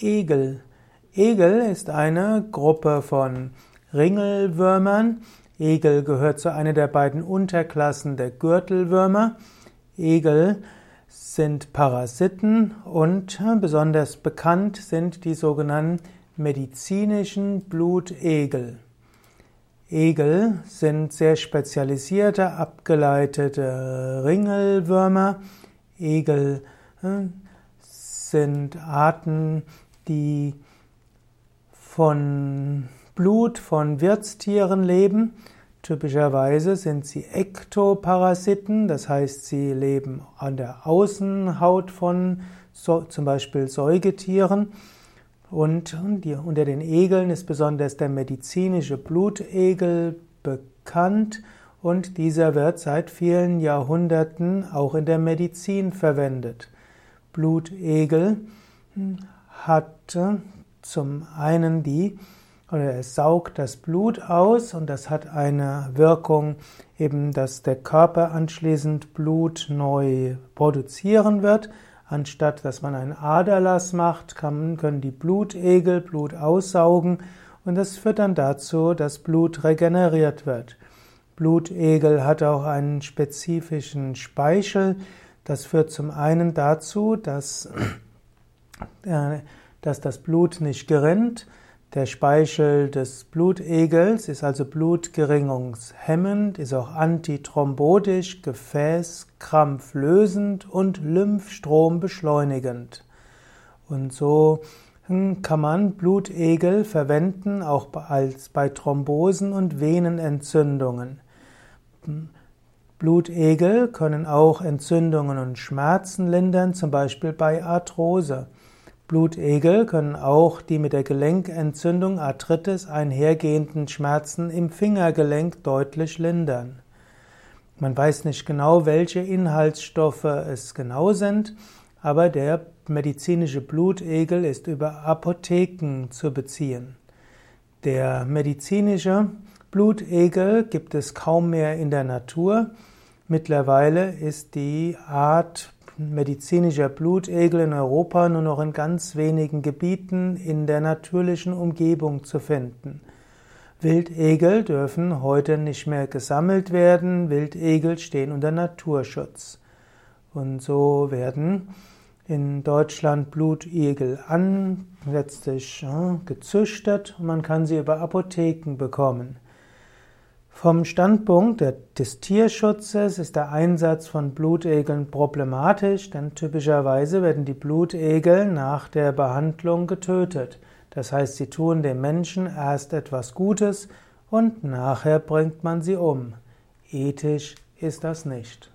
Egel. Egel ist eine Gruppe von Ringelwürmern. Egel gehört zu einer der beiden Unterklassen der Gürtelwürmer. Egel sind Parasiten und besonders bekannt sind die sogenannten medizinischen Blutegel. Egel sind sehr spezialisierte, abgeleitete Ringelwürmer. Egel äh, sind Arten, die von Blut von Wirtstieren leben. Typischerweise sind sie Ektoparasiten, das heißt, sie leben an der Außenhaut von so, zum Beispiel Säugetieren. Und die, unter den Egeln ist besonders der medizinische Blutegel bekannt und dieser wird seit vielen Jahrhunderten auch in der Medizin verwendet. Blutegel hat zum einen die, oder es saugt das Blut aus und das hat eine Wirkung, eben, dass der Körper anschließend Blut neu produzieren wird. Anstatt dass man einen Aderlass macht, kann, können die Blutegel Blut aussaugen und das führt dann dazu, dass Blut regeneriert wird. Blutegel hat auch einen spezifischen Speichel. Das führt zum einen dazu, dass, dass das Blut nicht gerinnt. Der Speichel des Blutegels ist also blutgerinnungshemmend, ist auch antithrombotisch, gefäßkrampflösend und Lymphstrom beschleunigend. Und so hm, kann man Blutegel verwenden, auch als bei Thrombosen und Venenentzündungen. Blutegel können auch Entzündungen und Schmerzen lindern, zum Beispiel bei Arthrose. Blutegel können auch die mit der Gelenkentzündung Arthritis einhergehenden Schmerzen im Fingergelenk deutlich lindern. Man weiß nicht genau, welche Inhaltsstoffe es genau sind, aber der medizinische Blutegel ist über Apotheken zu beziehen. Der medizinische Blutegel gibt es kaum mehr in der Natur. Mittlerweile ist die Art medizinischer Blutegel in Europa nur noch in ganz wenigen Gebieten in der natürlichen Umgebung zu finden. Wildegel dürfen heute nicht mehr gesammelt werden. Wildegel stehen unter Naturschutz. Und so werden in Deutschland Blutegel an, gezüchtet und man kann sie über Apotheken bekommen. Vom Standpunkt des Tierschutzes ist der Einsatz von Blutegeln problematisch, denn typischerweise werden die Blutegel nach der Behandlung getötet. Das heißt, sie tun dem Menschen erst etwas Gutes und nachher bringt man sie um. Ethisch ist das nicht.